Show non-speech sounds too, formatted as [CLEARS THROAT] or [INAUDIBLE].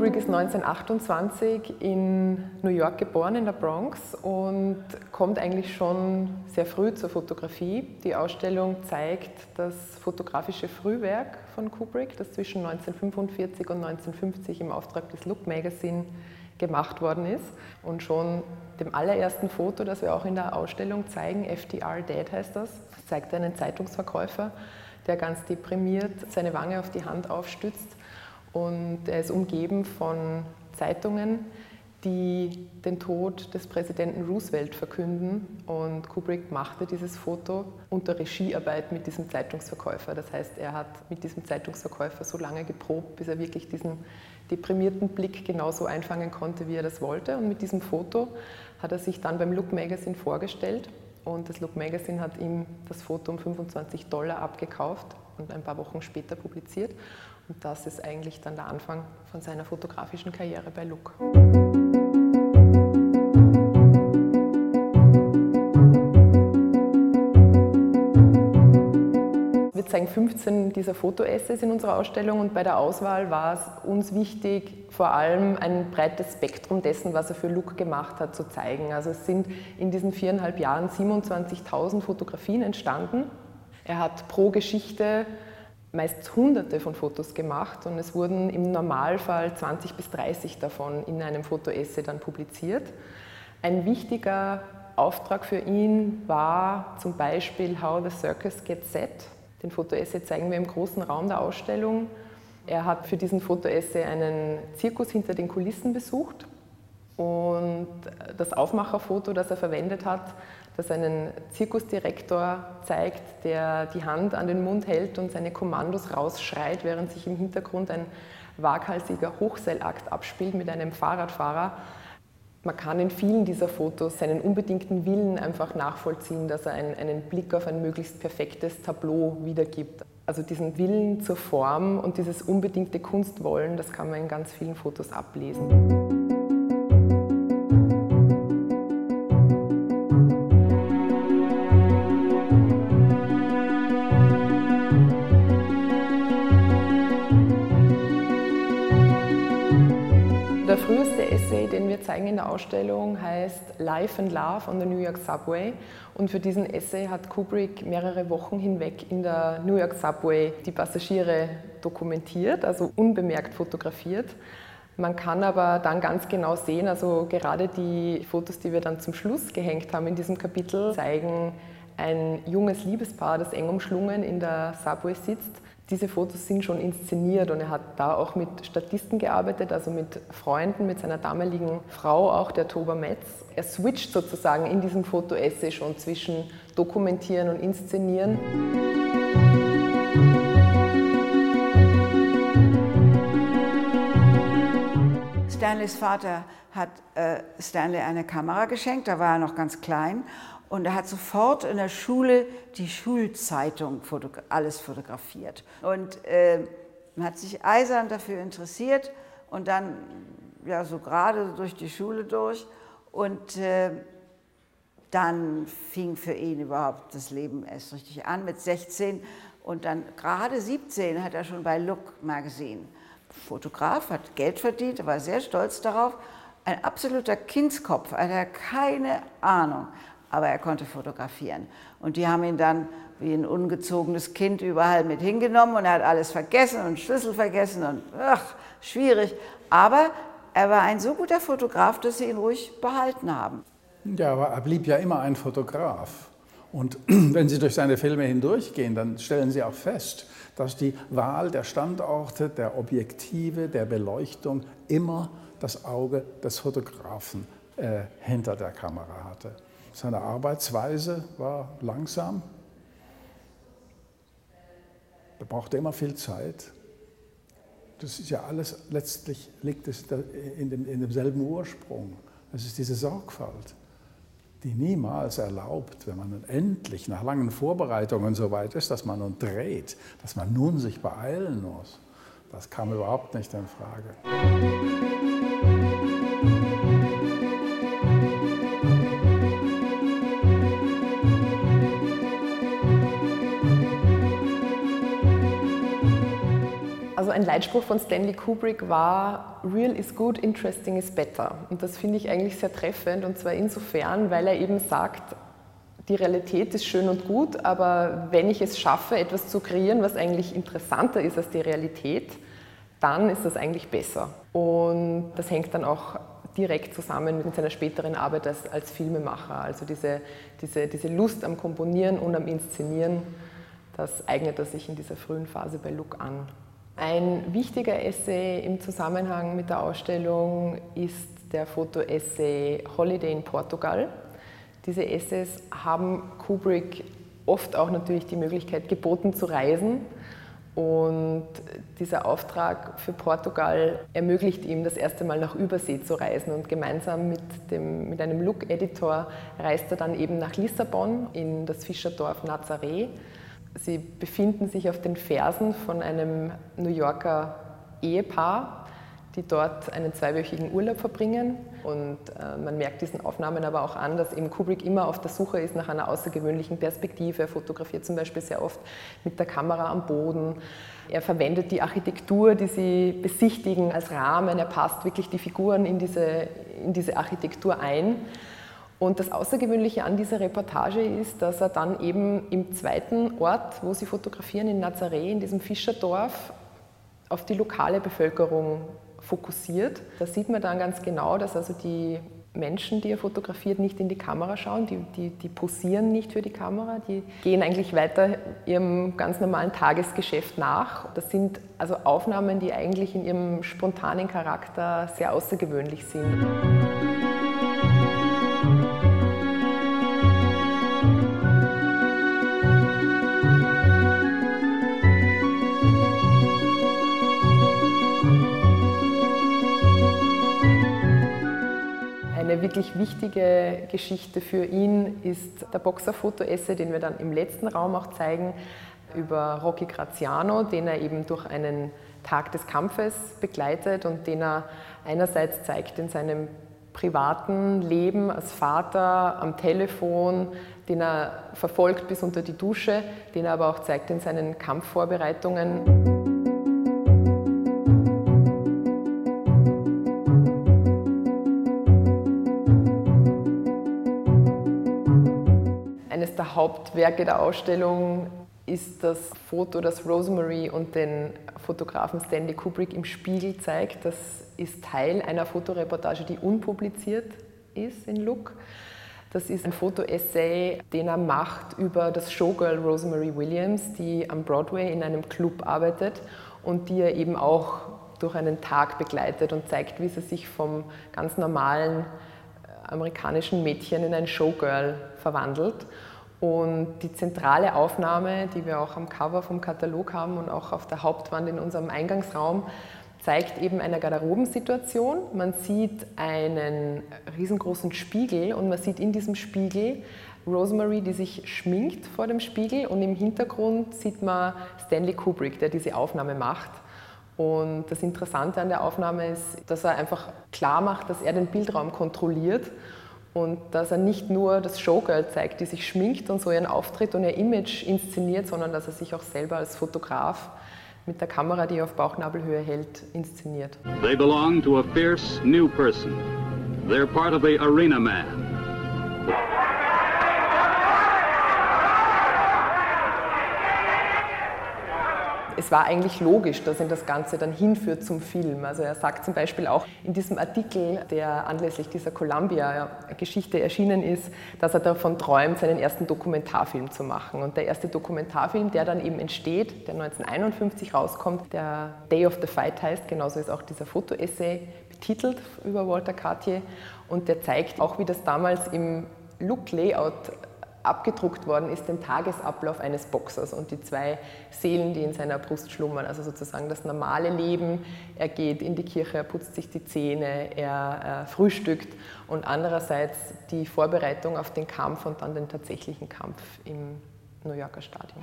Kubrick ist 1928 in New York geboren, in der Bronx, und kommt eigentlich schon sehr früh zur Fotografie. Die Ausstellung zeigt das fotografische Frühwerk von Kubrick, das zwischen 1945 und 1950 im Auftrag des Look Magazine gemacht worden ist. Und schon dem allerersten Foto, das wir auch in der Ausstellung zeigen, FDR Dead heißt das, zeigt einen Zeitungsverkäufer, der ganz deprimiert seine Wange auf die Hand aufstützt und er ist umgeben von Zeitungen, die den Tod des Präsidenten Roosevelt verkünden. Und Kubrick machte dieses Foto unter Regiearbeit mit diesem Zeitungsverkäufer. Das heißt, er hat mit diesem Zeitungsverkäufer so lange geprobt, bis er wirklich diesen deprimierten Blick genauso einfangen konnte, wie er das wollte. Und mit diesem Foto hat er sich dann beim Look Magazine vorgestellt. Und das Look Magazine hat ihm das Foto um 25 Dollar abgekauft und ein paar Wochen später publiziert. Und das ist eigentlich dann der Anfang von seiner fotografischen Karriere bei Look. Wir zeigen 15 dieser Fotoessays in unserer Ausstellung und bei der Auswahl war es uns wichtig, vor allem ein breites Spektrum dessen, was er für Look gemacht hat, zu zeigen. Also es sind in diesen viereinhalb Jahren 27.000 Fotografien entstanden. Er hat pro Geschichte meist hunderte von Fotos gemacht und es wurden im Normalfall 20 bis 30 davon in einem Fotoessay dann publiziert. Ein wichtiger Auftrag für ihn war zum Beispiel How the Circus Gets Set. Den Fotoessay zeigen wir im großen Raum der Ausstellung. Er hat für diesen Fotoessay einen Zirkus hinter den Kulissen besucht und das Aufmacherfoto, das er verwendet hat, das einen Zirkusdirektor zeigt, der die Hand an den Mund hält und seine Kommandos rausschreit, während sich im Hintergrund ein waghalsiger Hochseilakt abspielt mit einem Fahrradfahrer. Man kann in vielen dieser Fotos seinen unbedingten Willen einfach nachvollziehen, dass er einen, einen Blick auf ein möglichst perfektes Tableau wiedergibt. Also diesen Willen zur Form und dieses unbedingte Kunstwollen, das kann man in ganz vielen Fotos ablesen. Zeigen in der Ausstellung heißt Life and Love on the New York Subway. Und für diesen Essay hat Kubrick mehrere Wochen hinweg in der New York Subway die Passagiere dokumentiert, also unbemerkt fotografiert. Man kann aber dann ganz genau sehen, also gerade die Fotos, die wir dann zum Schluss gehängt haben in diesem Kapitel, zeigen ein junges Liebespaar, das eng umschlungen in der Subway sitzt diese Fotos sind schon inszeniert und er hat da auch mit Statisten gearbeitet, also mit Freunden, mit seiner damaligen Frau, auch der Toba Metz. Er switcht sozusagen in diesem Fotoessay schon zwischen Dokumentieren und Inszenieren. Stanleys Vater hat äh, Stanley eine Kamera geschenkt, da war er noch ganz klein und er hat sofort in der Schule die Schulzeitung fotogra alles fotografiert. Und äh, hat sich eisern dafür interessiert und dann ja so gerade durch die Schule durch. Und äh, dann fing für ihn überhaupt das Leben erst richtig an mit 16 und dann gerade 17 hat er schon bei Look Magazine Fotograf, hat Geld verdient, war sehr stolz darauf. Ein absoluter Kindskopf, er keine Ahnung, aber er konnte fotografieren. Und die haben ihn dann wie ein ungezogenes Kind überall mit hingenommen und er hat alles vergessen und Schlüssel vergessen und ach, schwierig. Aber er war ein so guter Fotograf, dass sie ihn ruhig behalten haben. Ja, aber er blieb ja immer ein Fotograf. Und [CLEARS THROAT] wenn Sie durch seine Filme hindurchgehen, dann stellen Sie auch fest, dass die Wahl der Standorte, der Objektive, der Beleuchtung immer das Auge des Fotografen äh, hinter der Kamera hatte. Seine Arbeitsweise war langsam. Er brauchte immer viel Zeit. Das ist ja alles, letztlich liegt es in, dem, in demselben Ursprung. Es ist diese Sorgfalt, die niemals erlaubt, wenn man nun endlich nach langen Vorbereitungen so weit ist, dass man nun dreht, dass man nun sich beeilen muss. Das kam überhaupt nicht in Frage. Ein Leitspruch von Stanley Kubrick war, Real is good, interesting is better. Und das finde ich eigentlich sehr treffend und zwar insofern, weil er eben sagt, die Realität ist schön und gut, aber wenn ich es schaffe, etwas zu kreieren, was eigentlich interessanter ist als die Realität, dann ist das eigentlich besser. Und das hängt dann auch direkt zusammen mit seiner späteren Arbeit als, als Filmemacher. Also diese, diese, diese Lust am Komponieren und am Inszenieren, das eignet er sich in dieser frühen Phase bei Look an. Ein wichtiger Essay im Zusammenhang mit der Ausstellung ist der Fotoessay Holiday in Portugal. Diese Essays haben Kubrick oft auch natürlich die Möglichkeit geboten zu reisen und dieser Auftrag für Portugal ermöglicht ihm, das erste Mal nach Übersee zu reisen. Und gemeinsam mit, dem, mit einem Look-Editor reist er dann eben nach Lissabon in das Fischerdorf Nazaré. Sie befinden sich auf den Fersen von einem New Yorker Ehepaar, die dort einen zweiwöchigen Urlaub verbringen. Und äh, man merkt diesen Aufnahmen aber auch an, dass eben Kubrick immer auf der Suche ist nach einer außergewöhnlichen Perspektive. Er fotografiert zum Beispiel sehr oft mit der Kamera am Boden. Er verwendet die Architektur, die sie besichtigen, als Rahmen. Er passt wirklich die Figuren in diese, in diese Architektur ein. Und das Außergewöhnliche an dieser Reportage ist, dass er dann eben im zweiten Ort, wo sie fotografieren, in Nazaré, in diesem Fischerdorf, auf die lokale Bevölkerung fokussiert. Da sieht man dann ganz genau, dass also die Menschen, die er fotografiert, nicht in die Kamera schauen, die, die, die posieren nicht für die Kamera, die gehen eigentlich weiter ihrem ganz normalen Tagesgeschäft nach. Das sind also Aufnahmen, die eigentlich in ihrem spontanen Charakter sehr außergewöhnlich sind. Wirklich wichtige Geschichte für ihn ist der Boxerfoto-Essay, den wir dann im letzten Raum auch zeigen, über Rocky Graziano, den er eben durch einen Tag des Kampfes begleitet und den er einerseits zeigt in seinem privaten Leben als Vater am Telefon, den er verfolgt bis unter die Dusche, den er aber auch zeigt in seinen Kampfvorbereitungen. Hauptwerke der Ausstellung ist das Foto, das Rosemary und den Fotografen Stanley Kubrick im Spiegel zeigt. Das ist Teil einer Fotoreportage, die unpubliziert ist in Look. Das ist ein Fotoessay, den er macht über das Showgirl Rosemary Williams, die am Broadway in einem Club arbeitet und die er eben auch durch einen Tag begleitet und zeigt, wie sie sich vom ganz normalen äh, amerikanischen Mädchen in ein Showgirl verwandelt. Und die zentrale Aufnahme, die wir auch am Cover vom Katalog haben und auch auf der Hauptwand in unserem Eingangsraum, zeigt eben eine Garderobensituation. Man sieht einen riesengroßen Spiegel und man sieht in diesem Spiegel Rosemary, die sich schminkt vor dem Spiegel und im Hintergrund sieht man Stanley Kubrick, der diese Aufnahme macht. Und das Interessante an der Aufnahme ist, dass er einfach klar macht, dass er den Bildraum kontrolliert und dass er nicht nur das Showgirl zeigt, die sich schminkt und so ihren Auftritt und ihr Image inszeniert, sondern dass er sich auch selber als Fotograf mit der Kamera, die er auf Bauchnabelhöhe hält, inszeniert. They belong to a fierce new person. They're part of the arena man. Es war eigentlich logisch, dass ihn das Ganze dann hinführt zum Film. Also er sagt zum Beispiel auch in diesem Artikel, der anlässlich dieser Columbia-Geschichte erschienen ist, dass er davon träumt, seinen ersten Dokumentarfilm zu machen. Und der erste Dokumentarfilm, der dann eben entsteht, der 1951 rauskommt, der Day of the Fight heißt, genauso ist auch dieser Fotoessay betitelt über Walter Cartier. Und der zeigt auch, wie das damals im Look-Layout abgedruckt worden ist, den Tagesablauf eines Boxers und die zwei Seelen, die in seiner Brust schlummern. Also sozusagen das normale Leben. Er geht in die Kirche, er putzt sich die Zähne, er, frühstückt und andererseits die Vorbereitung auf den Kampf und dann den tatsächlichen Kampf im New Yorker Stadion.